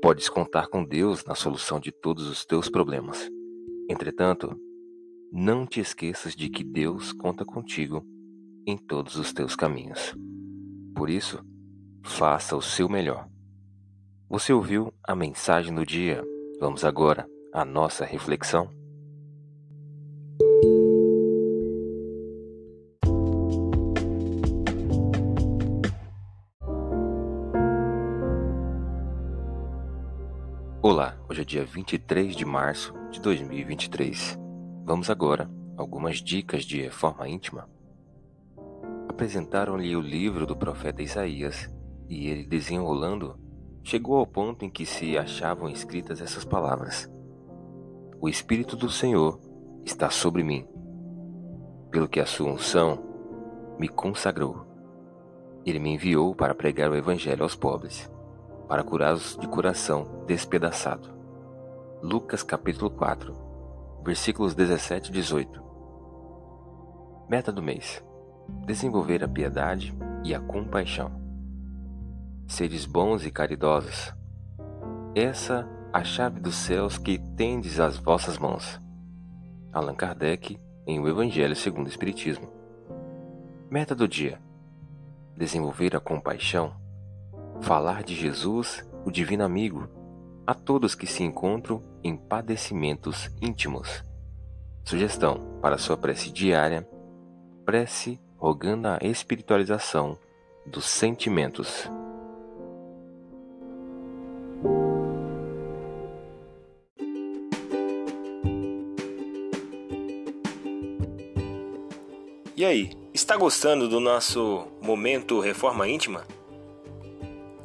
Podes contar com Deus na solução de todos os teus problemas. Entretanto, não te esqueças de que Deus conta contigo em todos os teus caminhos. Por isso, faça o seu melhor. Você ouviu a mensagem do dia? Vamos agora à nossa reflexão. Olá, hoje é dia 23 de março de 2023. Vamos agora algumas dicas de reforma íntima. Apresentaram-lhe o livro do profeta Isaías e ele, desenrolando, chegou ao ponto em que se achavam escritas essas palavras: O Espírito do Senhor está sobre mim, pelo que a sua unção me consagrou. Ele me enviou para pregar o Evangelho aos pobres para curá-los de coração despedaçado. Lucas capítulo 4, versículos 17 e 18. Meta do mês: desenvolver a piedade e a compaixão. Seres bons e caridosos. Essa a chave dos céus que tendes às vossas mãos. Allan Kardec em O Evangelho segundo o Espiritismo. Meta do dia: desenvolver a compaixão falar de Jesus, o Divino Amigo, a todos que se encontram em padecimentos íntimos. Sugestão para sua prece diária: prece rogando a espiritualização dos sentimentos. E aí, está gostando do nosso momento Reforma Íntima?